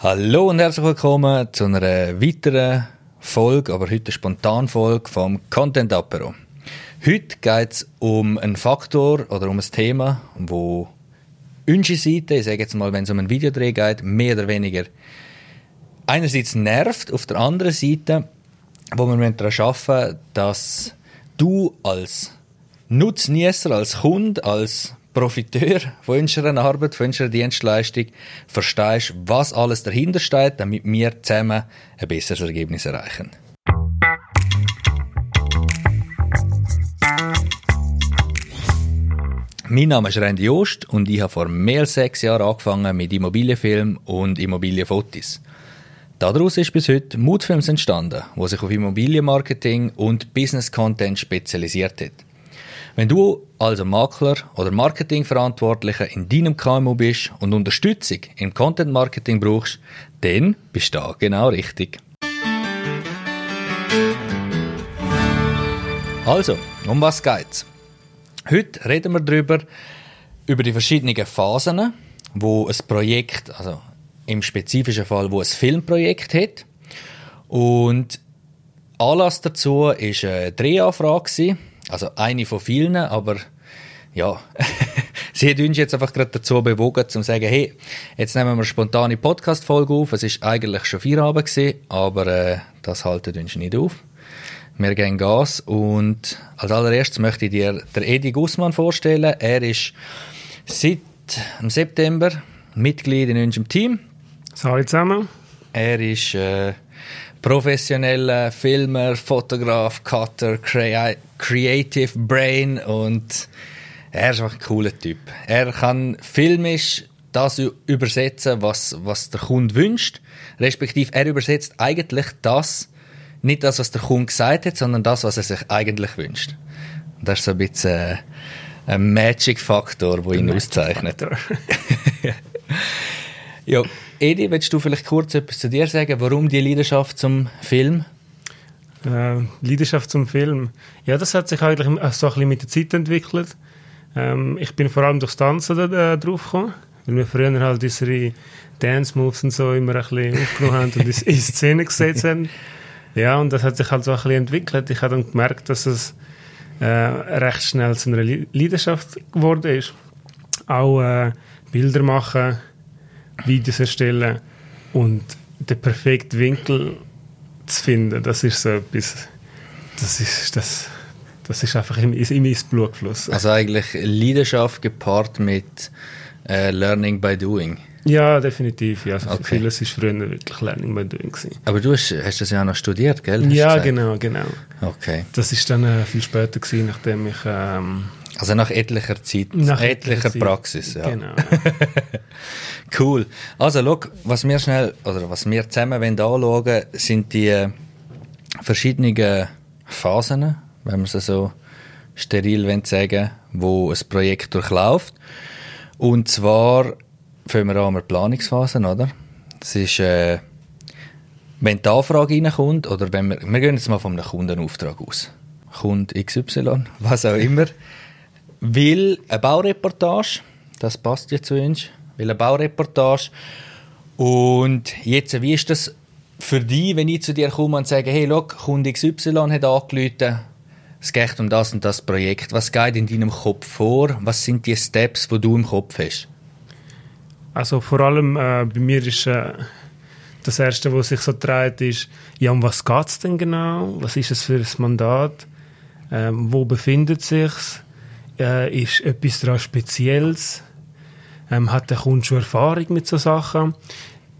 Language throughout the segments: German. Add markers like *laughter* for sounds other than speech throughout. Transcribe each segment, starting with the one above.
Hallo und herzlich willkommen zu einer weiteren Folge, aber heute eine Spontanfolge vom Content Apero. Heute geht es um einen Faktor oder um ein Thema, wo unsere Seite, ich sage jetzt mal, wenn es um einen Videodreh geht, mehr oder weniger einerseits nervt, auf der anderen Seite, wo wir daran arbeiten dass du als Nutznießer, als Kunde, als Profiteur von unserer Arbeit, von unserer Dienstleistung, verstehst, was alles dahinter steht, damit wir zusammen ein besseres Ergebnis erreichen. Mein Name ist Randy Jost und ich habe vor mehr als sechs Jahren angefangen mit Immobilienfilm und Immobilienfotos. Daraus ist bis heute Moodfilms entstanden, wo sich auf Immobilienmarketing und Business Content spezialisiert hat. Wenn du also Makler oder Marketingverantwortlicher in deinem KMU bist und Unterstützung im Content Marketing brauchst, dann bist du da genau richtig. Also, um was geht's? Heute reden wir darüber, über die verschiedenen Phasen, wo ein Projekt, also im spezifischen Fall, wo ein Filmprojekt hat. Und Anlass dazu war eine Drehanfrage, also eine von vielen, aber ja, *laughs* sie hat uns jetzt einfach gerade dazu bewogen, zu sagen, hey, jetzt nehmen wir eine spontane Podcast-Folge auf. Es ist eigentlich schon Feierabend gewesen, aber äh, das haltet uns nicht auf. Wir gehen Gas und als allererstes möchte ich dir der Edi Gussmann vorstellen. Er ist seit dem September Mitglied in unserem Team. Hallo zusammen. Er ist äh, professioneller Filmer, Fotograf, Cutter, Crea Creative Brain und er ist einfach ein cooler Typ. Er kann filmisch das übersetzen, was, was der Kunde wünscht, respektive er übersetzt eigentlich das, nicht das, was der Kunde gesagt hat, sondern das, was er sich eigentlich wünscht. Und das ist so ein bisschen äh, ein Magic-Faktor, der ihn Magic auszeichnet. *laughs* ja, Edi, willst du vielleicht kurz etwas zu dir sagen? Warum die Leidenschaft zum Film? Äh, Leidenschaft zum Film. Ja, das hat sich eigentlich so ein bisschen mit der Zeit entwickelt. Ähm, ich bin vor allem durchs Tanzen da, äh, drauf gekommen, weil wir früher halt unsere Dance-Moves und so immer ein bisschen aufgenommen haben und in Szene gesetzt haben. Ja, und das hat sich halt so ein bisschen entwickelt. Ich habe dann gemerkt, dass es äh, recht schnell zu einer Leidenschaft geworden ist. Auch äh, Bilder machen, Videos erstellen und den perfekten Winkel zu finden, das ist so etwas, das ist, das, das ist einfach in, in mein Blut geflossen. Also eigentlich Leidenschaft gepaart mit äh, Learning by Doing. Ja, definitiv. Ja. Also okay. Vieles war früher wirklich Learning by Doing. Gewesen. Aber du hast, hast das ja auch noch studiert, gell? Hast ja, genau, genau. Okay. Das ist dann äh, viel später gewesen, nachdem ich... Ähm, also nach etlicher Zeit, nach etlicher Zeit. Praxis, ja. Genau. *laughs* cool. Also, schau, was wir schnell, oder was wir zusammen anschauen wollen, sind die verschiedenen Phasen, wenn man es so steril sagen wo ein Projekt durchläuft. Und zwar fangen wir an mit Planungsphase, oder? Das ist, äh, wenn die Anfrage reinkommt, oder wenn wir, wir gehen jetzt mal von einem Kundenauftrag aus. Kunde XY, was auch immer, will eine Baureportage, das passt jetzt zu uns, will eine Baureportage. Und jetzt, wie ist das für dich, wenn ich zu dir komme und sage, hey, look, Kunde XY hat angerufen, es geht um das und das Projekt. Was geht in deinem Kopf vor? Was sind die Steps, die du im Kopf hast? Also vor allem äh, bei mir ist äh, das Erste, was sich so dreht, ist, ja, um was geht es denn genau? Was ist es für ein Mandat? Ähm, wo befindet es sich? Äh, ist etwas daran Spezielles? Ähm, hat der Kunde schon Erfahrung mit solchen Sachen?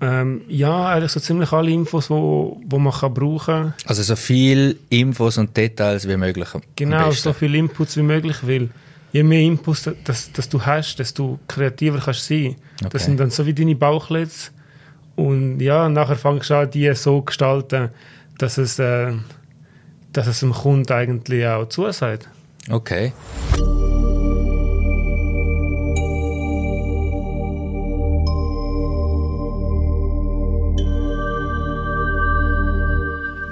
Ähm, ja, eigentlich so ziemlich alle Infos, die wo, wo man kann brauchen kann. Also so viele Infos und Details wie möglich. Genau, so viele Inputs wie möglich, weil je mehr Inputs dass, dass du hast, desto kreativer kannst du sein. Okay. Das sind dann so wie deine Bauchlets. Und ja, nachher fängst du an, die so gestalten, dass es, äh, dass es dem Kunden eigentlich auch zusagt. Okay.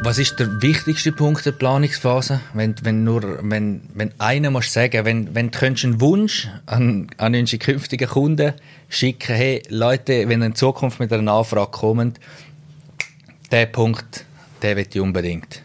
Was ist der wichtigste Punkt der Planungsphase? Wenn, wenn nur, wenn, wenn einer muss sagen, wenn, wenn du einen Wunsch an, an unsere künftigen Kunden schicken, hey, Leute, wenn in Zukunft mit einer Anfrage kommt, der Punkt, der will ich unbedingt.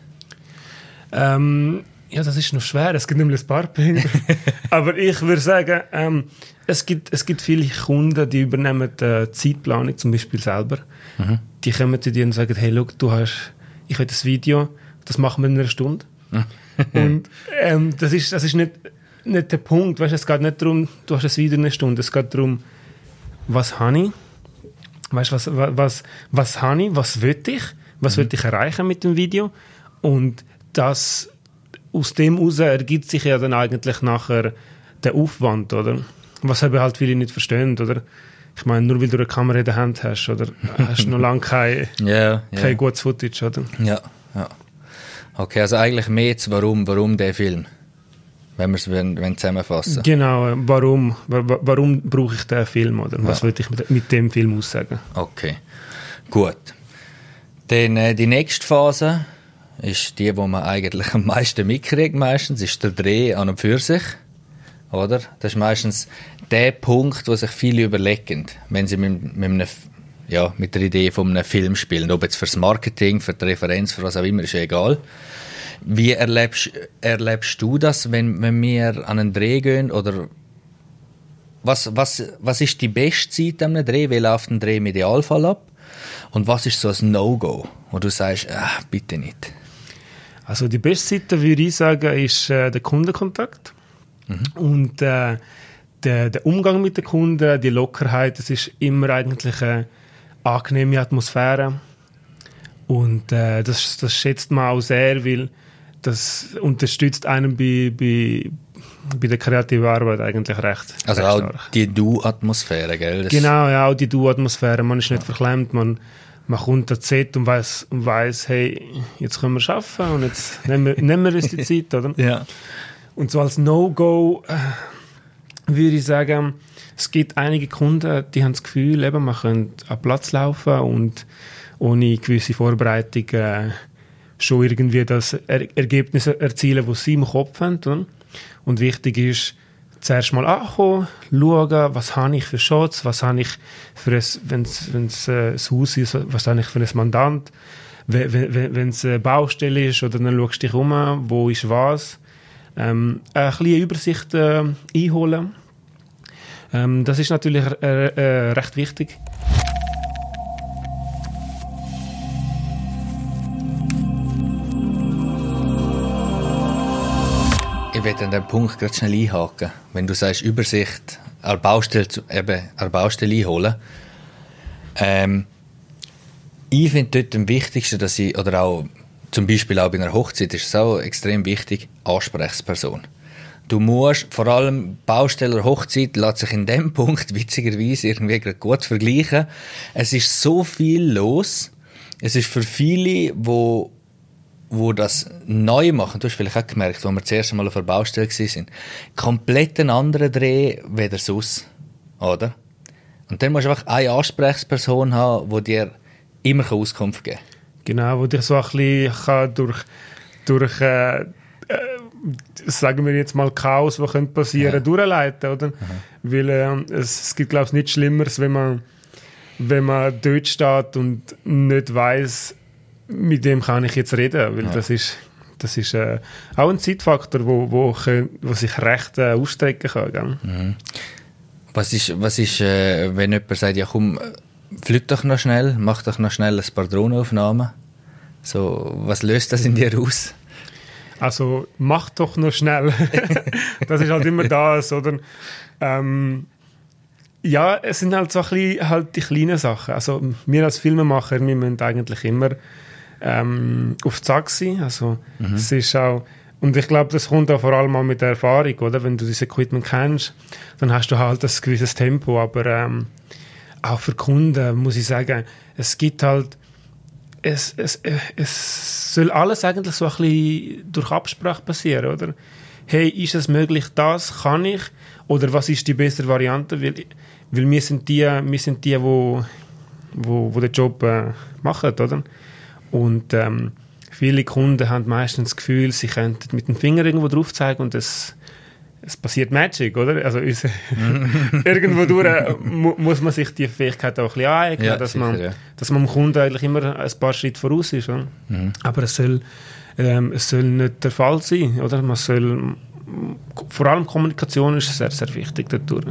Ähm, ja, das ist noch schwer. Es gibt nämlich ein paar Punkte. *laughs* Aber ich würde sagen, ähm, es, gibt, es gibt viele Kunden, die übernehmen die Zeitplanung zum Beispiel selber. Mhm. Die kommen zu dir und sagen, hey, look, du hast, ich will das Video, das machen wir in einer Stunde. *laughs* und ähm, das ist, das ist nicht, nicht der Punkt. Weißt, es geht nicht darum, du hast das Video in einer Stunde. Es geht darum, was habe ich? Weißt, was, was, was, was habe ich? Was will ich? Was mhm. will ich erreichen mit dem Video? Und das, aus dem heraus ergibt sich ja dann eigentlich nachher der Aufwand, oder? Was eben halt viele nicht verstehen, oder? Ich meine, nur weil du eine Kamera in der Hand hast, oder hast du noch lange kein, *laughs* yeah, kein yeah. gutes Footage, oder? Ja, ja. Okay, also eigentlich mehr jetzt, warum, warum der Film? Wenn wir es wenn, wenn zusammenfassen. Genau, warum, warum brauche ich den Film, oder? Was ja. wollte ich mit, mit, dem Film aussagen? Okay, gut. Dann äh, die nächste Phase ist die, wo man eigentlich am meisten mitkriegt meistens, ist der Dreh an und für sich. Oder? Das ist meistens der Punkt, wo sich viele überlegen, wenn sie mit, mit, einem, ja, mit der Idee von einem Film spielen. Ob jetzt fürs Marketing, für die Referenz, für was auch immer, ist egal. Wie erlebst, erlebst du das, wenn, wenn wir an einen Dreh gehen? Oder was, was, was ist die beste Zeit an einem Dreh? Wie läuft ein Dreh im Idealfall ab? Und was ist so ein No-Go, wo du sagst, ah, bitte nicht? Also die beste Seite, würde ich sagen, ist äh, der Kundenkontakt. Mhm. Und äh, der, der, Umgang mit den Kunden, die Lockerheit, das ist immer eigentlich eine angenehme Atmosphäre. Und äh, das, das schätzt man auch sehr, weil das unterstützt einen bei, bei, bei der kreativen Arbeit eigentlich recht. Also recht auch stark. die Du-Atmosphäre, gell? Das genau, ja, auch die Du-Atmosphäre. Man ist nicht ja. verklemmt, man man kommt da Z und weiß, und weiß, hey, jetzt können wir arbeiten und jetzt nehmen wir, nehmen wir uns die Zeit, oder? *laughs* Ja. Und so als No-Go äh, würde ich sagen, es gibt einige Kunden, die haben das Gefühl, eben, man könnte an Platz laufen und ohne gewisse Vorbereitung äh, schon irgendwie das er Ergebnis erzielen, das sie im Kopf haben. Oder? Und wichtig ist, zuerst mal ankommen, schauen, was habe ich für Shots, was habe ich für ein, wenn es äh, ein Haus ist, was habe ich für ein Mandant, wenn es eine Baustelle ist, oder dann schaust du dich um, wo ist was. Ähm, eine kleine Übersicht äh, einholen. Ähm, das ist natürlich äh, äh, recht wichtig. Werde an den Punkt gerade schnell einhaken. Wenn du sagst, Übersicht an Baustelle, Baustelle einholen. Ähm, ich finde dort am wichtigsten, dass ich, oder auch zum Beispiel auch bei einer Hochzeit ist es auch extrem wichtig, Ansprechperson. Du musst, vor allem Bausteller Hochzeit lässt sich in dem *laughs* Punkt witzigerweise irgendwie gut vergleichen. Es ist so viel los. Es ist für viele, wo wo das neu machen, du hast vielleicht auch gemerkt, wo wir zuerst einmal auf der Baustelle waren, komplett ein anderer Dreh weder sonst, oder? Und dann musst du einfach eine Ansprechperson haben, die dir immer Auskunft geben kann. Genau, wo dich so ein bisschen durch, durch äh, äh, sagen wir jetzt mal Chaos, was könnte passieren, ja. durchleiten, oder? Mhm. Weil äh, es, es gibt, glaube ich, nichts Schlimmeres, wenn man, wenn man dort steht und nicht weiß mit dem kann ich jetzt reden, weil ja. das ist, das ist äh, auch ein Zeitfaktor, wo, wo, wo sich recht äh, ausstrecken kann. Mhm. Was ist, was ist äh, wenn jemand sagt, ja komm, flüt doch noch schnell, mach doch noch schnell ein paar Drohnenaufnahmen. So, was löst das in dir aus? Also, mach doch noch schnell. *laughs* *laughs* das ist halt immer das, oder? Ähm, ja, es sind halt so ein bisschen halt die kleinen Sachen. Also, wir als Filmemacher, wir müssen eigentlich immer ähm, auf die Sack sein. Also, mhm. es ist auch, und ich glaube, das kommt auch vor allem auch mit der Erfahrung, oder? Wenn du dieses Equipment kennst, dann hast du halt ein gewisses Tempo, aber ähm, auch für Kunden muss ich sagen, es gibt halt, es, es, es soll alles eigentlich so ein bisschen durch Absprache passieren, oder? Hey, ist es möglich, das kann ich? Oder was ist die bessere Variante? Weil, weil wir sind die, wir sind die, wo, wo, wo den Job äh, machen, oder? Und ähm, viele Kunden haben meistens das Gefühl, sie könnten mit dem Finger irgendwo drauf zeigen und es, es passiert Magic, oder? Also *laughs* *laughs* irgendwo durch äh, mu muss man sich die Fähigkeit auch ein bisschen aneignen, ja, dass, sicher, man, ja. dass man dem Kunden eigentlich immer ein paar Schritte voraus ist. Mhm. Aber es soll, ähm, es soll nicht der Fall sein, oder? Man soll, vor allem Kommunikation ist sehr, sehr wichtig dadurch.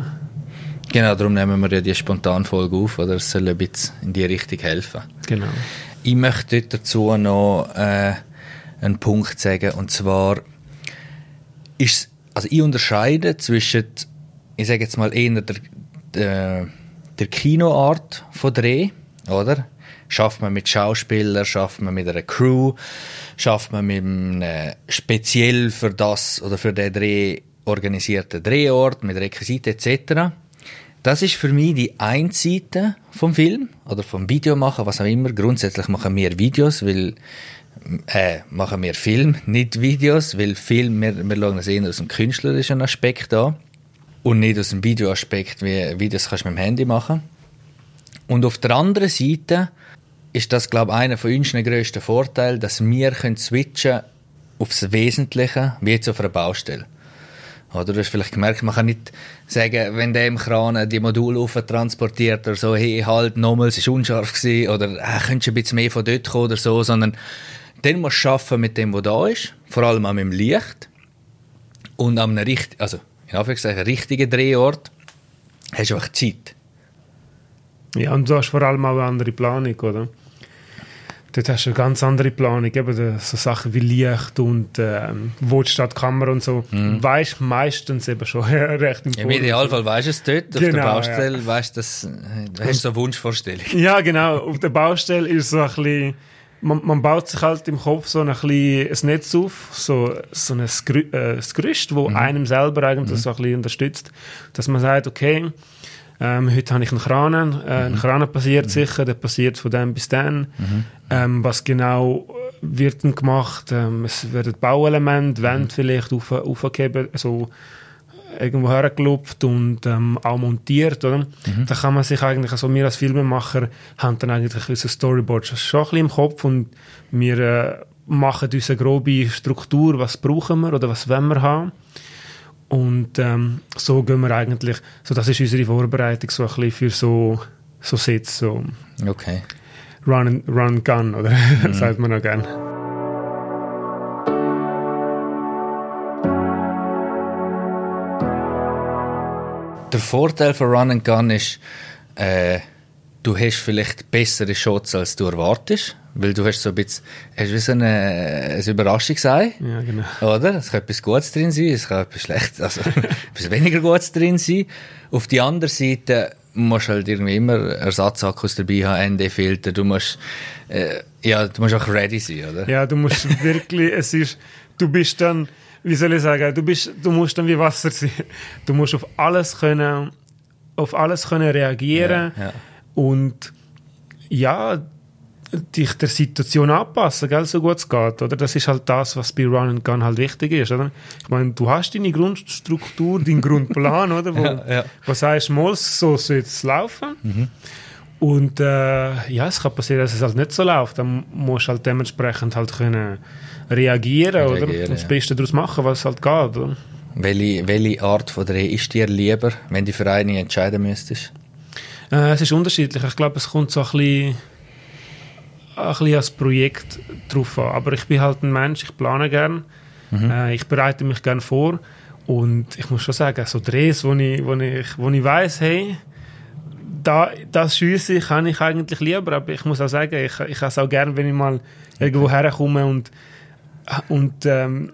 Genau, darum nehmen wir ja die Spontanfolge auf, oder? Es soll ein bisschen in die Richtung helfen. Genau. Ich möchte dazu noch äh, einen Punkt sagen, und zwar ist also ich unterscheide zwischen, ich sage jetzt mal eher der, der, der Kinoart von Dreh, oder? Schafft man mit Schauspielern, schafft man mit einer Crew, schafft man mit einem äh, speziell für das oder für den Dreh organisierten Drehort mit Requisiten etc. Das ist für mich die eine Seite vom Film oder vom Video machen, was auch immer. Grundsätzlich machen wir Videos, weil äh, machen wir Film, *laughs* nicht Videos, weil Film, wir, wir schauen es eher aus dem künstlerischen Aspekt an und nicht aus dem Videoaspekt, wie Videos kannst du mit dem Handy machen. Und auf der anderen Seite ist das, glaube ich, einer von unseren grössten Vorteilen, dass wir können switchen aufs Wesentliche, wie jetzt auf einer Baustelle. Oder du hast vielleicht gemerkt, man kann nicht sagen, wenn der im Kran die Module transportiert oder so, hey, halt, nochmals, es war unscharf gewesen, oder äh, könntest du ein bisschen mehr von dort kommen oder so, sondern dann musst du arbeiten mit dem, was da ist, vor allem mit dem Licht und an einem richt also, in Anführungszeichen, richtigen Drehort hast du einfach Zeit. Ja, und du hast vor allem auch eine andere Planung, oder? Dort hast du eine ganz andere Planung, eben so Sachen wie Licht und ähm, wo die Kamera und so. Mhm. Weißt meistens eben schon *laughs* recht im, Im Idealfall weißt du es dort, genau, auf der genau, Baustelle ja. weißt das, du hast so eine Wunschvorstellung. *laughs* Ja, genau, auf der Baustelle ist so ein bisschen, man, man baut sich halt im Kopf so ein, bisschen ein Netz auf, so, so ein äh, Gerüst, wo mhm. einem selber eigentlich mhm. so ein bisschen unterstützt, dass man sagt, okay, ähm, heute habe ich einen Kran, äh, mhm. ein Kran passiert mhm. sicher, der passiert von dem bis dann. Mhm. Ähm, was genau wird dann gemacht? Ähm, es werden Bauelemente, Wände mhm. vielleicht auf, aufgegeben, also irgendwo hergelupft und ähm, auch montiert, oder? Mhm. Da kann man sich eigentlich, also wir als Filmemacher haben dann eigentlich unser Storyboard schon ein bisschen im Kopf und wir äh, machen unsere grobe Struktur, was brauchen wir oder was wollen wir haben. Und ähm, so gehen wir eigentlich, so das ist unsere Vorbereitung so ein bisschen für so, so Sets, so okay. Run, run Gun, oder *laughs* mhm. sagt man auch gerne. Der Vorteil von Run and Gun ist, äh, du hast vielleicht bessere Shots, als du erwartest. Weil du hast so ein bisschen, hast wie so eine, ein Überraschungsei. Ja, genau. Oder? Es kann etwas Gutes drin sein, es kann etwas Schlechtes, also *laughs* etwas weniger Gutes drin sein. Auf die andere Seite musst du halt irgendwie immer Ersatzakkus dabei haben, ND-Filter, du musst, äh, ja, du musst auch ready sein, oder? Ja, du musst *laughs* wirklich, es ist, du bist dann, wie soll ich sagen, du bist, du musst dann wie Wasser sein. Du musst auf alles können, auf alles können reagieren. Ja, ja. Und, ja, dich der Situation anpassen, gell, so gut es geht, oder? Das ist halt das, was bei Run and Gun halt wichtig ist, oder? Ich meine, du hast deine Grundstruktur, deinen *laughs* Grundplan, oder? Wo, ja, ja. wo sagst, mal, so soll es laufen. Mhm. Und äh, ja, es kann passieren, dass es halt nicht so läuft. Dann musst du halt dementsprechend halt können reagieren, reagieren oder? Und das Beste daraus machen, was halt geht, oder? Welche, welche Art von Dreh ist dir lieber, wenn du für eine entscheiden müsstest? Äh, es ist unterschiedlich. Ich glaube, es kommt so ein bisschen ein bisschen als Projekt drauf an. Aber ich bin halt ein Mensch, ich plane gerne, mhm. äh, ich bereite mich gerne vor und ich muss schon sagen, so Drehs, wo ich, wo ich, wo ich weiss, hey, da, das Schiessen kann ich eigentlich lieber, aber ich muss auch sagen, ich, ich habe es auch gerne, wenn ich mal irgendwo herkomme und, und ähm,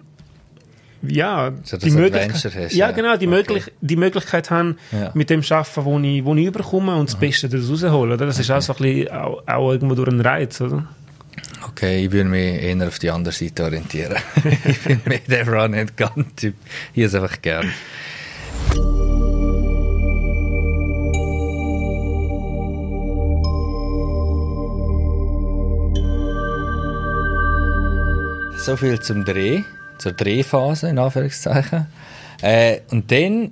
ja, so, die Möglichkeit, hast, ja, genau, die, okay. möglich, die Möglichkeit haben, ja. mit dem Arbeiten, wo ich, wo ich überkomme und das Aha. Beste daraus rausholen. Oder? Das okay. ist auch so ein bisschen, auch, auch irgendwo durch einen Reiz. Oder? Okay, ich würde mich eher auf die andere Seite orientieren. *laughs* ich bin mehr der Run-and-Gun-Typ. Hier ist einfach gern. So viel zum Dreh zur Drehphase, in Anführungszeichen. Äh, und dann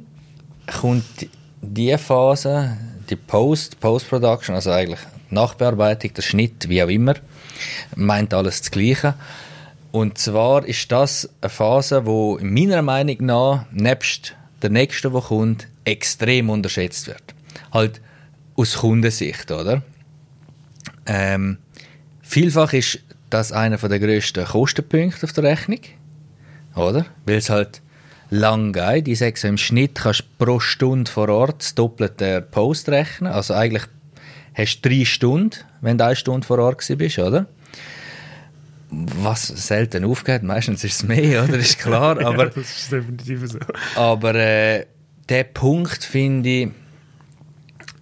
kommt die Phase, die Post, Post-Production, also eigentlich Nachbearbeitung, der Schnitt, wie auch immer, meint alles das Gleiche. Und zwar ist das eine Phase, wo meiner Meinung nach nebst der nächsten, der kommt, extrem unterschätzt wird. Halt aus Kundensicht, oder? Ähm, vielfach ist das einer der grössten Kostenpunkte auf der Rechnung, oder? Weil es halt lang geht. Ich sage so, im Schnitt kannst du pro Stunde vor Ort das Doppelte Post rechnen. Also eigentlich hast du drei Stunden, wenn du eine Stunde vor Ort bist, oder? Was selten aufgeht, meistens ist es mehr, *laughs* oder? Ist klar. Aber, ja, das ist definitiv so. Aber äh, der Punkt, finde ich,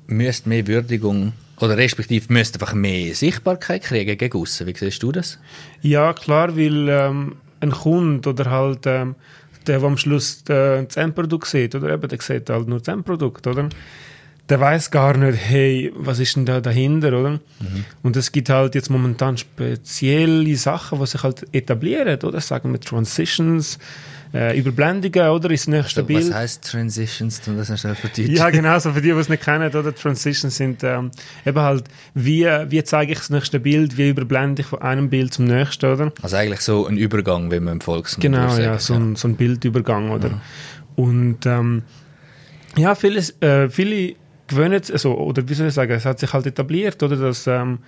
müsste mehr Würdigung oder respektive müsste einfach mehr Sichtbarkeit kriegen gegen aussen. Wie siehst du das? Ja, klar, weil ähm, ein Kunde oder halt ähm, der, der am Schluss äh, das Endprodukt sieht, oder eben, der sieht halt nur das Endprodukt, oder? Der weiß gar nicht, hey, was ist denn da dahinter, oder? Mhm. Und es gibt halt jetzt momentan spezielle Sachen, die sich halt etablieren, oder? Sagen wir Transitions, äh, Überblendungen, oder? Ins nächste so, Bild. Was heißt Transitions? Du das schnell verdeutschen. Ja, genau, so für die, die es nicht kennen, oder? Transitions sind ähm, eben halt, wie, wie zeige ich das nächste Bild, wie überblende ich von einem Bild zum nächsten, oder? Also eigentlich so ein Übergang, wie man im Volksmund Genau, ja, so, Ein, so ein Bildübergang, oder? Ja. Und ähm, ja, vieles, äh, viele gewöhnen, also, oder wie soll ich sagen, es hat sich halt etabliert, oder, dass ähm,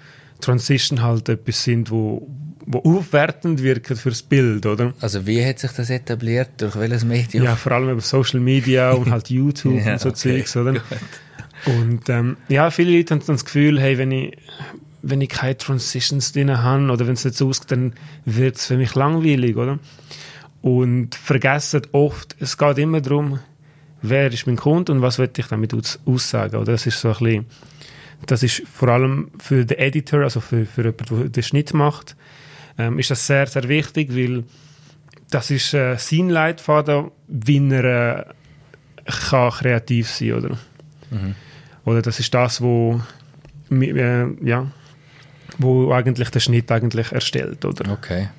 Transition halt etwas sind, wo, wo aufwertend wirken fürs Bild, oder? Also wie hat sich das etabliert? Durch welches Medium? Ja, vor allem über Social Media und halt *laughs* YouTube ja, und so okay, Zeugs, oder? Gut. Und ähm, ja, viele Leute haben dann das Gefühl, hey, wenn ich, wenn ich keine Transitions drin habe oder wenn es nicht so ausgeht, dann wird es für mich langweilig, oder? Und vergessen oft, es geht immer darum, wer ist mein Kunde und was will ich damit aussagen, oder? Das ist so ein bisschen, das ist vor allem für den Editor, also für, für jemanden, der den Schnitt macht, ähm, ist das sehr, sehr wichtig, weil das ist äh, sein Leitfaden, wie er äh, kann kreativ sein oder? Mhm. Oder das ist das, wo, äh, ja, wo eigentlich der Schnitt eigentlich erstellt, oder? Okay.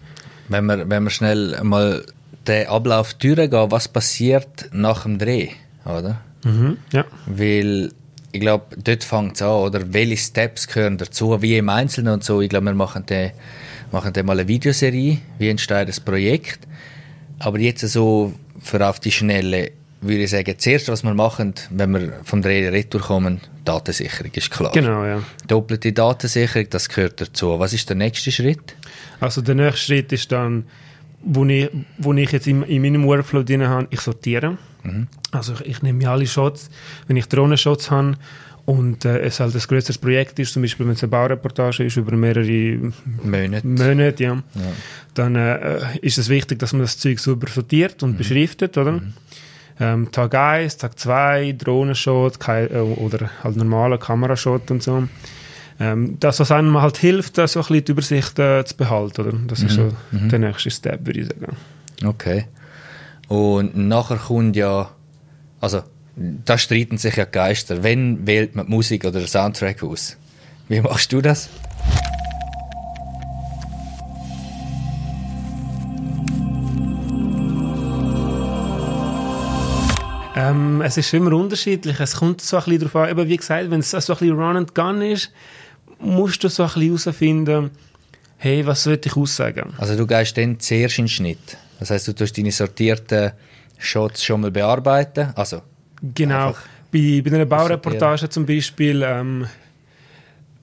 Wenn wir, wenn wir schnell mal den Ablauf durchgehen, was passiert nach dem Dreh, oder? Mhm, ja. Weil ich glaube, dort fängt es an, oder welche Steps gehören dazu, wie im Einzelnen und so. Ich glaube, wir machen den machen dann mal eine Videoserie, wie entsteht das Projekt. Aber jetzt so für auf die Schnelle würde ich sagen, zuerst, was wir machen, wenn wir vom Dreh retour kommen, Datensicherung, ist klar. Genau, ja. Doppelte Datensicherung, das gehört dazu. Was ist der nächste Schritt? Also der nächste Schritt ist dann, wo ich, wo ich jetzt in, in meinem Workflow drin habe, ich sortiere. Mhm. Also ich, ich nehme alle Shots, wenn ich Drohnenshots habe, und äh, es halt ein größeres Projekt ist, zum Beispiel wenn es eine Baureportage ist über mehrere Monate, Monate ja, ja. dann äh, ist es wichtig, dass man das Zeug sauber sortiert und mhm. beschriftet, oder? Mhm. Ähm, Tag 1, Tag 2, Drohnenshot kein, äh, oder halt normaler Kamerashot und so. Ähm, das, was einem halt hilft, so ein bisschen die Übersicht äh, zu behalten, oder? Das mhm. ist so mhm. der nächste Step, würde ich sagen. Okay. Und nachher kommt ja, also da streiten sich ja Geister. Wenn wählt man Musik oder den Soundtrack aus? Wie machst du das? Ähm, es ist immer unterschiedlich. Es kommt so ein bisschen darauf an, eben wie gesagt, wenn es so ein bisschen Run and Gun ist, musst du so ein bisschen herausfinden, hey, was soll ich aussagen? Also du gehst dann zuerst in den Schnitt. Das heißt, du tust deine sortierten Shots schon mal bearbeiten. Also Genau. Bei, bei einer Baureportage zum Beispiel, ähm,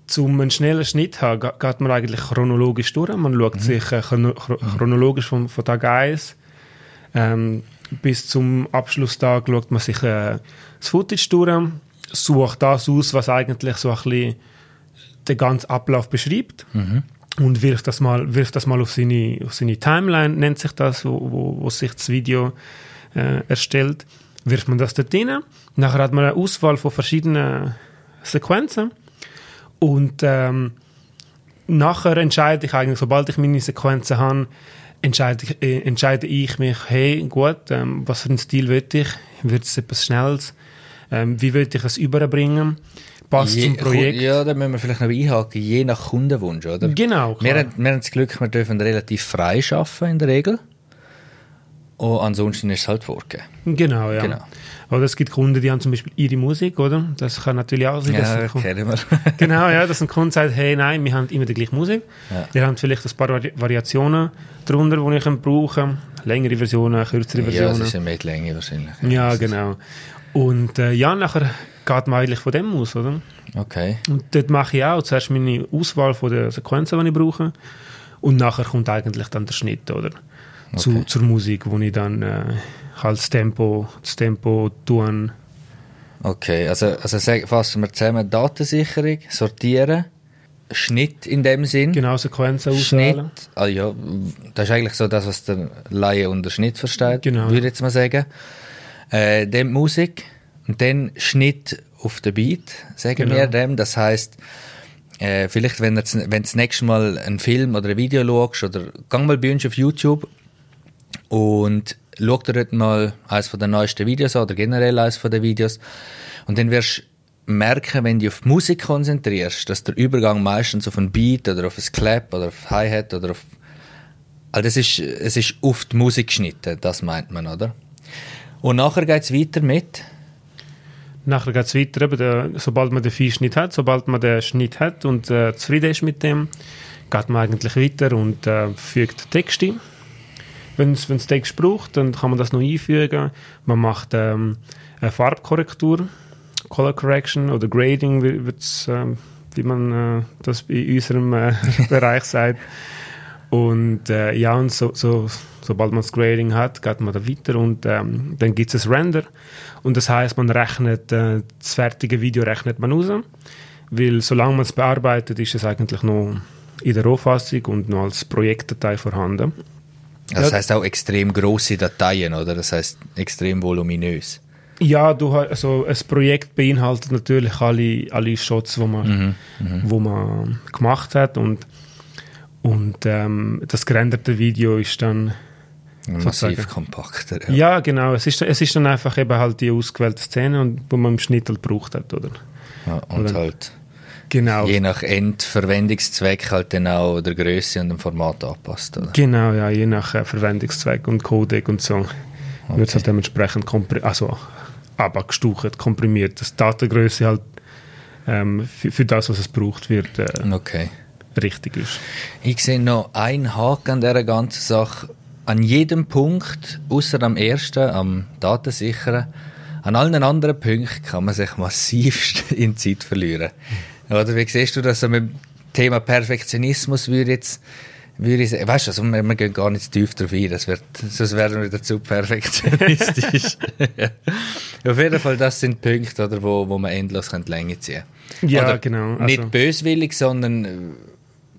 zum einen schnellen Schnitt haben, geht man eigentlich chronologisch durch. Man schaut mhm. sich äh, chronologisch von, von Tag 1 ähm, bis zum Abschlusstag schaut man sich äh, das Footage durch, sucht das aus, was eigentlich so ein bisschen den ganzen Ablauf beschreibt. Mhm. Und wirft das mal, wirft das mal auf seine, auf seine Timeline, nennt sich das, wo, wo, wo sich das Video äh, erstellt wirft man das dort rein. Nachher hat man eine Auswahl von verschiedenen Sequenzen. Und ähm, nachher entscheide ich eigentlich, sobald ich meine Sequenzen habe, entscheide ich, äh, entscheide ich mich, hey, gut, ähm, was für einen Stil will ich? Wird es etwas Schnelles? Ähm, wie will ich das überbringen? Passt Je, zum Projekt? Ja, da müssen wir vielleicht noch einhaken, je nach Kundenwunsch, oder? Genau. Klar. Wir, haben, wir haben das Glück, wir dürfen relativ frei arbeiten in der Regel. Und ansonsten ist es halt vorgegeben. Genau, ja. Genau. Oder es gibt Kunden, die haben zum Beispiel ihre Musik, oder? Das kann natürlich auch sein. Ja, kennen wir. *laughs* genau, ja, dass ein Kunde sagt, hey, nein, wir haben immer die gleiche Musik. Ja. Wir haben vielleicht ein paar Vari Variationen darunter, die ich brauchen Längere Versionen, kürzere Versionen. Ja, das ist ja mehr Länge wahrscheinlich. Ja, genau. Und äh, ja, nachher geht man eigentlich von dem aus, oder? Okay. Und dort mache ich auch zuerst meine Auswahl von den Sequenzen, die ich brauche. Und nachher kommt eigentlich dann der Schnitt, oder? Okay. Zu, zur Musik, wo ich dann äh, halt das Tempo, das Tempo tun. Okay, also, also fassen wir zusammen Datensicherung, sortieren, Schnitt in dem Sinn. Genau, Sequenzen auswählen. Schnitt, ah ja, das ist eigentlich so das, was der Laie unter Schnitt versteht, genau. würde ich jetzt mal sagen. Äh, dann Musik und dann Schnitt auf den Beat, sagen genau. wir dem. Das heißt, äh, vielleicht, wenn du wenn das nächste Mal einen Film oder ein Video schaust oder gang mal bei uns auf YouTube und schau dir dort mal eines von den neuesten Videos an oder generell eines von den Videos und dann wirst du merken, wenn du auf die Musik konzentrierst, dass der Übergang meistens auf ein Beat oder auf ein Clap oder auf Hi-Hat oder auf also das ist, es ist auf die Musik geschnitten, das meint man, oder? Und nachher geht es weiter mit? Nachher geht es weiter, eben sobald man den Feinschnitt hat, sobald man den Schnitt hat und äh, zufrieden ist mit dem, geht man eigentlich weiter und äh, fügt Text ein wenn es Text braucht, dann kann man das noch einfügen. Man macht ähm, eine Farbkorrektur, Color Correction oder Grading, wie, ähm, wie man äh, das in unserem äh, *laughs* Bereich sagt. Und äh, ja, und so, so, sobald man das Grading hat, geht man da weiter und ähm, dann gibt es ein Render. Und das heißt, man rechnet äh, das fertige Video rechnet man raus, weil solange man es bearbeitet, ist es eigentlich noch in der Rohfassung und noch als Projektdatei vorhanden. Das ja. heißt auch extrem große Dateien, oder? Das heißt extrem voluminös. Ja, du, also ein Projekt beinhaltet natürlich alle, alle Shots, die man, mhm, mhm. wo man gemacht hat und, und ähm, das gerenderte Video ist dann massiv kompakter. Ja. ja. genau. Es ist, es ist dann einfach eben halt die ausgewählte Szene, und, wo man im Schnitt halt gebraucht hat, oder? Ja, und oder, halt Genau. Je nach Endverwendungszweck halt dann auch der Größe und dem Format anpasst. Oder? Genau, ja, je nach äh, Verwendungszweck und Codec und so. Okay. Wird es halt dementsprechend also abgestucht, komprimiert, dass die Datengröße halt ähm, für, für, das, was es braucht, wird äh, okay. Richtig ist. Ich sehe noch einen Haken an dieser ganzen Sache. An jedem Punkt, außer am ersten, am Datensicheren, an allen anderen Punkten kann man sich massivst *laughs* in Zeit verlieren. Oder wie siehst du das so mit dem Thema Perfektionismus würde jetzt würde ich sagen, weißt du, also wir, wir, gehen gar nicht tief drauf ein, das wird, sonst werden wir wieder zu perfektionistisch. ja. *laughs* Auf jeden Fall, das sind Punkte, oder, wo, wo man endlos Länge ziehen kann. Ja, oder genau. Also. Nicht böswillig, sondern äh,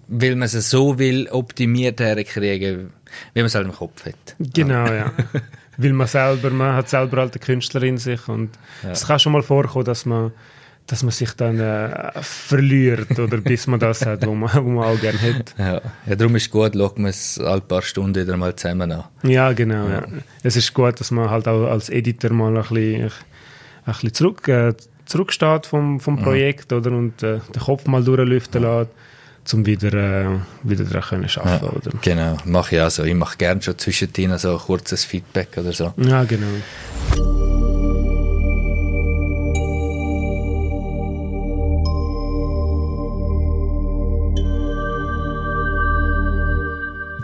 weil man es so will, optimiert herkriegen, wie man es halt im Kopf hat. Genau, ja. *laughs* weil man selber, man hat selber halt eine Künstler in sich und ja. es kann schon mal vorkommen, dass man dass man sich dann äh, verliert oder bis man das hat, wo man, wo man auch gerne hat. Ja. ja, darum ist es gut, schaut man es ein paar Stunden wieder mal zusammen an. Ja, genau. Ja. Es ist gut, dass man halt auch als Editor mal ein bisschen, ein bisschen zurück, äh, zurücksteht vom, vom Projekt ja. oder, und äh, den Kopf mal durchlüften lässt um wieder, äh, wieder daran können arbeiten, ja, oder? Genau, mache ich auch so. Ich mache gerne schon zwischendrin so ein kurzes Feedback oder so. Ja, genau.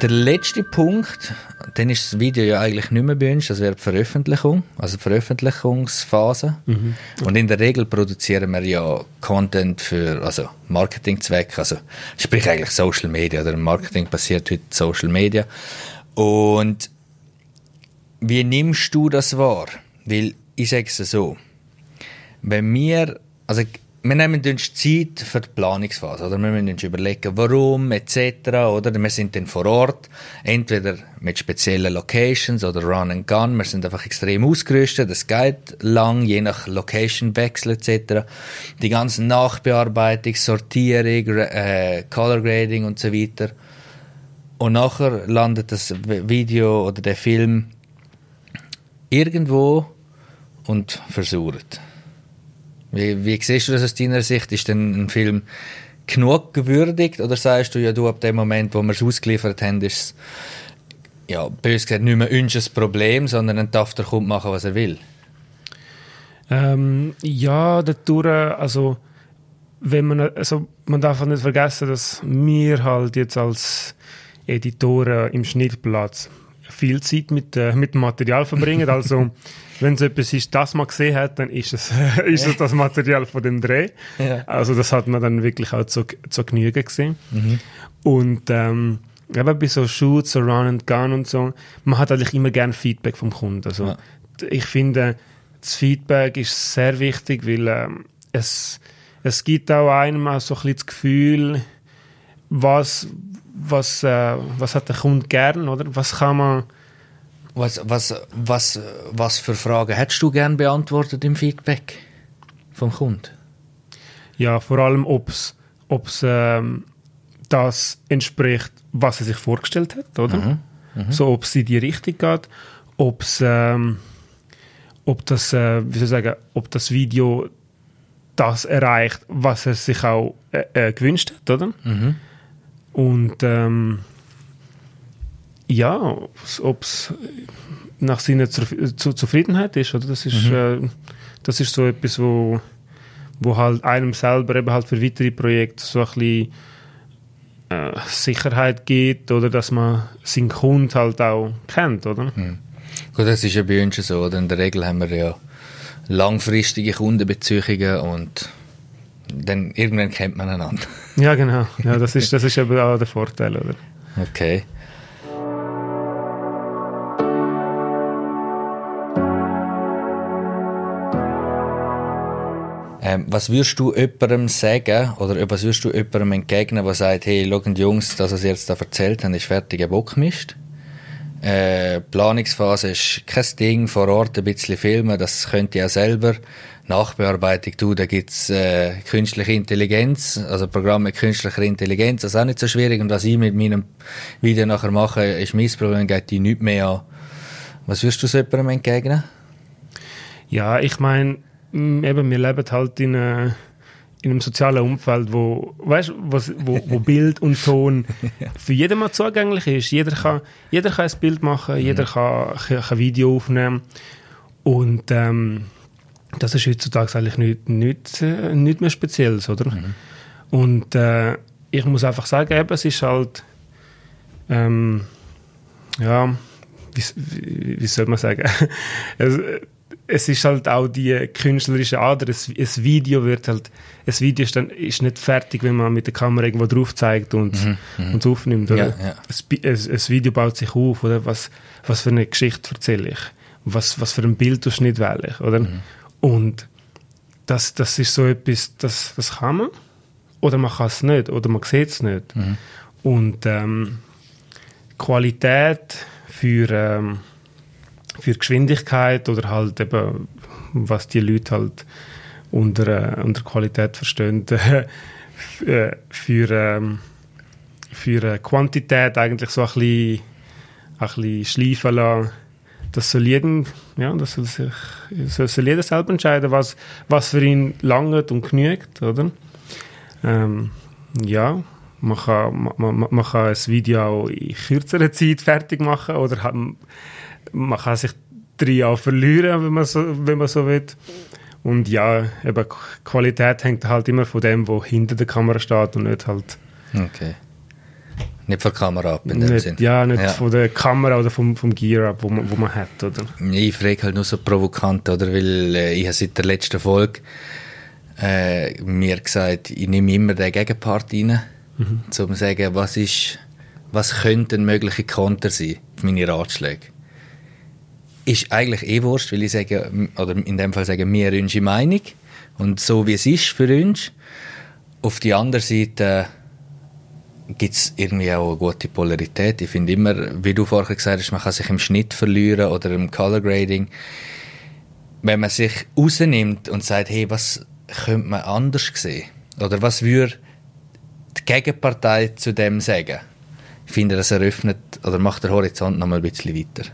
Der letzte Punkt, dann ist das Video ja eigentlich nicht mehr bei uns, das wäre die Veröffentlichung, also die Veröffentlichungsphase. Mhm. Und in der Regel produzieren wir ja Content für also Marketingzwecke, also sprich eigentlich Social Media, oder Marketing passiert heute Social Media. Und wie nimmst du das wahr? Weil ich sage es so, wenn wir, also wir nehmen uns Zeit für die Planungsphase, oder? Wir müssen uns überlegen, warum, etc., oder? Wir sind dann vor Ort, entweder mit speziellen Locations oder Run and Gun. Wir sind einfach extrem ausgerüstet. Das geht lang, je nach Location-Wechsel, etc. Die ganzen Nachbearbeitung, Sortierung, äh, Color Grading und so weiter. Und nachher landet das Video oder der Film irgendwo und versucht. Wie, wie siehst du das aus deiner Sicht? Ist denn ein Film genug gewürdigt oder sagst du, ja, du ab dem Moment, wo wir es ausgeliefert haben, ist ja, bös gesagt, nicht mehr ein Problem, sondern ein darf der kommt machen, was er will. Ähm, ja, dadurch, also, wenn man, also, man darf nicht vergessen, dass wir halt jetzt als Editoren im Schnittplatz viel Zeit mit, äh, mit dem Material verbringen. Also, *laughs* wenn es etwas ist, das man gesehen hat, dann ist es, *laughs* ist es das Material von dem Dreh. Ja. Also, das hat man dann wirklich auch zu, zu Genüge gesehen. Mhm. Und, ähm, eben bei so Shoots, so Run and Gun und so, man hat eigentlich immer gerne Feedback vom Kunden. Also, ja. ich finde, das Feedback ist sehr wichtig, weil ähm, es, es gibt auch einem auch so ein bisschen das Gefühl, was, was, äh, was hat der Kunde gern, oder? Was kann man... Was, was, was, was für Fragen hättest du gern beantwortet im Feedback vom Kunden? Ja, vor allem, ob es ähm, das entspricht, was er sich vorgestellt hat, oder? Mhm. Mhm. So, ob es in die Richtung geht, ob es, ähm, ob das, äh, wie soll ich sagen, ob das Video das erreicht, was er sich auch äh, äh, gewünscht hat, oder? Mhm. Und ähm, ja, ob es nach seiner Zu Zu Zufriedenheit ist, oder? Das ist, mhm. äh, das ist so etwas, wo, wo halt einem selber eben halt für weitere Projekte so ein bisschen äh, Sicherheit gibt oder dass man seinen Kunden halt auch kennt, oder? Mhm. Gut, das ist ja bei uns so, oder? In der Regel haben wir ja langfristige Kundenbeziehungen und dann irgendwann kennt man einander. Ja, genau. Ja, das ist, das ist eben auch der Vorteil, oder? Okay. Ähm, was würdest du jemandem sagen oder was würdest du jemandem entgegnen, der sagt, hey, schauen Jungs, das, was ihr jetzt da erzählt habt, ist fertiger Bockmist? Äh, Planungsphase ist kein Ding, vor Ort ein bisschen filmen, das könnt ihr auch selber. Nachbearbeitung, du, da gibt's äh, künstliche Intelligenz, also Programme mit künstlicher Intelligenz, das ist auch nicht so schwierig. Und was ich mit meinem Video nachher mache, ist mein Problem, geht die nicht mehr an. Was würdest du so jemandem entgegnen? Ja, ich meine, eben, wir leben halt in, äh, in einem sozialen Umfeld, wo, weißt, was, wo, wo Bild und Ton *laughs* für jeden mal zugänglich ist. Jeder kann, jeder kann ein Bild machen, mhm. jeder kann, kann ein Video aufnehmen. Und ähm, das ist heutzutage eigentlich nicht, nicht, äh, nicht mehr Spezielles, oder? Mhm. Und äh, ich muss einfach sagen, eben, es ist halt, ähm, ja, wie, wie, wie soll man sagen? *laughs* es, es ist halt auch die künstlerische Ader. Ein, Video wird halt, ein Video ist, dann, ist nicht fertig, wenn man mit der Kamera irgendwo drauf zeigt und, mhm, mhm. und aufnimmt. Oder? Ja, ja. Ein, ein, Video baut sich auf, oder? Was, was für eine Geschichte erzähle ich? Was, was für ein Bildausschnitt wähle ich, oder? Mhm. Und das, das ist so etwas, das, das kann man. Oder man kann es nicht, oder man sieht es nicht. Mhm. Und ähm, Qualität für, ähm, für Geschwindigkeit oder halt eben, was die Leute halt unter, äh, unter Qualität verstehen, *laughs* äh, für, ähm, für Quantität eigentlich so ein bisschen, ein bisschen schleifen lassen das soll jedem, ja, das soll sich, soll, soll jeder selber entscheiden, was, was für ihn langt und genügt, oder? Ähm, ja, man kann, man, man kann ein Video auch in kürzerer Zeit fertig machen oder man kann sich drei Jahre verlieren, wenn man so, wenn man so will. Und ja, eben Qualität hängt halt immer von dem, wo hinter der Kamera steht und nicht halt okay. Nicht von der Kamera ab, in dem nicht, Sinn. Ja, nicht ja. von der Kamera oder vom, vom Gear ab, wo man, wo man hat, oder? Ich frage halt nur so provokant, oder? Weil äh, ich habe seit der letzten Folge äh, mir gesagt, ich nehme immer den Gegenpart rein, mhm. um zu sagen, was ist, was könnten mögliche Konter sein, meine Ratschläge. Ist eigentlich eh wurscht, weil ich sage, oder in dem Fall sagen wir unsere Meinung und so wie es ist für uns. Auf die andere Seite gibt es irgendwie auch eine gute Polarität. Ich finde immer, wie du vorher gesagt hast, man kann sich im Schnitt verlieren oder im Color Grading. Wenn man sich rausnimmt und sagt, hey, was könnte man anders sehen? Oder was würde die Gegenpartei zu dem sagen? Ich finde, das eröffnet oder macht der Horizont noch mal ein bisschen weiter.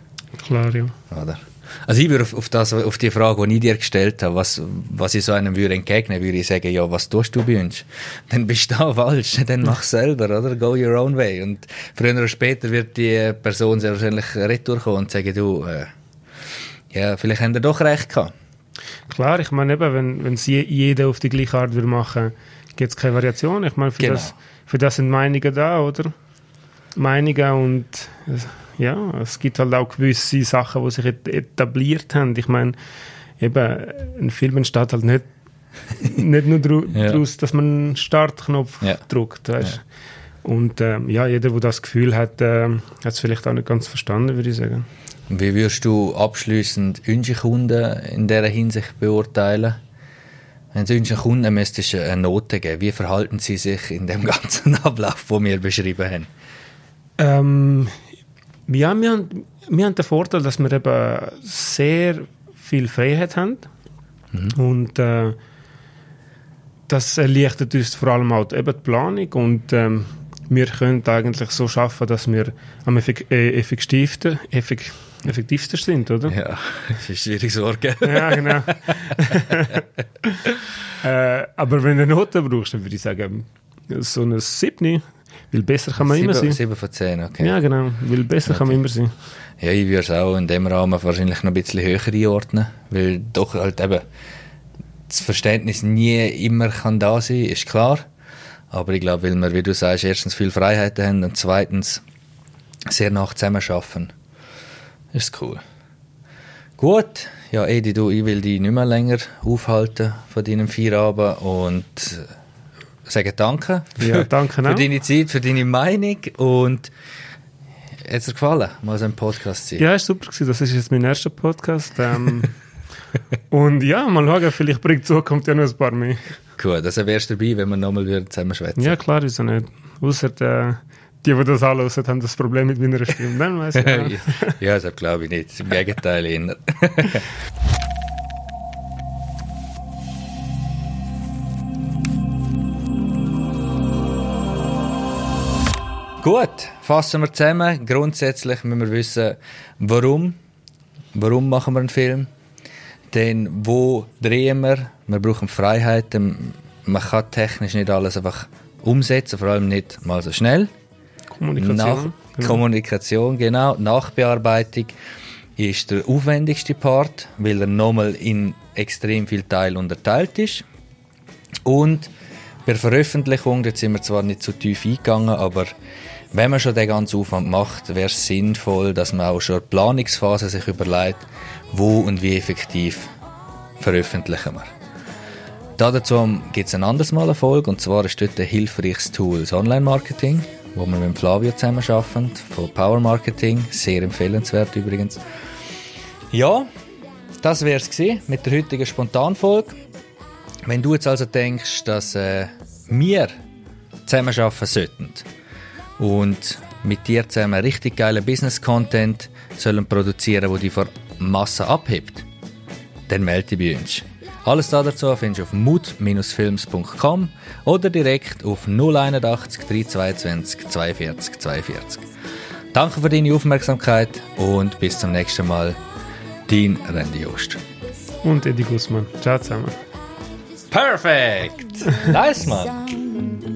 Klar, ja. Oder? Also ich würde auf, auf, das, auf die Frage, die ich dir gestellt habe, was, was ich so einem würde entgegnen, würde ich sagen, ja, was tust du bei uns? *laughs* Dann bist du da falsch, *laughs* dann mach selber, oder? Go your own way. Und früher oder später wird die Person sehr wahrscheinlich retour kommen und sagen, du, äh, ja, vielleicht haben wir doch recht gehabt. Klar, ich meine eben, wenn, wenn es jeder auf die gleiche Art würde machen, gibt es keine Variation. Ich meine, für, genau. das, für das sind Meinungen da, oder? Meinungen und ja, es gibt halt auch gewisse Sachen, die sich etabliert haben. Ich meine, eben, ein Film entsteht halt nicht, *laughs* nicht nur daraus, ja. dass man einen Startknopf ja. drückt, weißt? Ja. Und ähm, ja, jeder, der das Gefühl hat, äh, hat es vielleicht auch nicht ganz verstanden, würde ich sagen. Wie würdest du abschließend unsere Kunden in dieser Hinsicht beurteilen? Wenn du unseren Kunden müsstest eine Note geben, wie verhalten sie sich in dem *laughs* ganzen Ablauf, den wir beschrieben haben? Ähm, ja, wir haben, wir haben den Vorteil, dass wir eben sehr viel Freiheit haben. Mhm. Und äh, das erleichtert uns vor allem auch eben die Planung. Und ähm, wir können eigentlich so schaffen, dass wir am effek äh, effektivsten, effek effektivsten sind, oder? Ja, *laughs* das ist ein schwieriges *laughs* Wort. ja, genau. *laughs* äh, aber wenn du eine Note brauchst, dann würde ich sagen, so ein 7 weil besser kann man 7, immer sein. 7 von 10, okay. Ja, genau. Weil besser okay. kann man immer sein. Ja, ich würde es auch in dem Rahmen wahrscheinlich noch ein bisschen höher einordnen, weil doch halt eben das Verständnis nie immer kann da sein, ist klar. Aber ich glaube, weil wir, wie du sagst, erstens viel Freiheiten haben und zweitens sehr nach zusammen arbeiten, ist cool. Gut, ja Edi, du, ich will dich nicht mehr länger aufhalten von deinem Feierabend und sagen Danke für, ja, *laughs* danke für deine Zeit, für deine Meinung und hat es dir gefallen, mal so ein Podcast zu sein? Ja, ist super gewesen. Das ist jetzt mein erster Podcast. Ähm, *laughs* und ja, mal schauen, vielleicht bringt Zukunft ja noch ein paar mehr. Cool, das wärst du dabei, wenn wir nochmal zusammen schwätzen. Ja, klar, ist nicht. Außer die, die, die das anhören, haben das Problem mit meiner Stimme. Dann weiss ich *laughs* ja, das glaube ich nicht. Im Gegenteil. Gut, fassen wir zusammen. Grundsätzlich müssen wir wissen, warum. Warum machen wir einen Film? Dann, wo drehen wir? Wir brauchen Freiheiten. Man kann technisch nicht alles einfach umsetzen, vor allem nicht mal so schnell. Kommunikation. Nach genau. Kommunikation, genau. Nachbearbeitung ist der aufwendigste Part, weil er nochmal in extrem viel Teil unterteilt ist. Und bei der Veröffentlichung, da sind wir zwar nicht so tief eingegangen, aber wenn man schon den ganzen Aufwand macht, wäre es sinnvoll, dass man auch schon in der Planungsphase sich überlegt, wo und wie effektiv veröffentlichen wir. Dazu gibt es ein anderes Mal eine Folge, und zwar ist dort ein hilfreiches Tool, das Online-Marketing, wo wir mit Flavio zusammen arbeiten, von Power Marketing, sehr empfehlenswert übrigens. Ja, das wäre es mit der heutigen Spontanfolge. Wenn du jetzt also denkst, dass äh, wir zusammen arbeiten sollten, und mit dir zusammen richtig geilen Business-Content sollen produzieren, wo die vor Masse abhebt, dann melde dich bei uns. Alles dazu findest du auf mut-films.com oder direkt auf 081 322 42 42. Danke für deine Aufmerksamkeit und bis zum nächsten Mal. Dein Randy Jost. Und Eddie Guzman. Ciao zusammen. Perfekt! *laughs* Nice, man!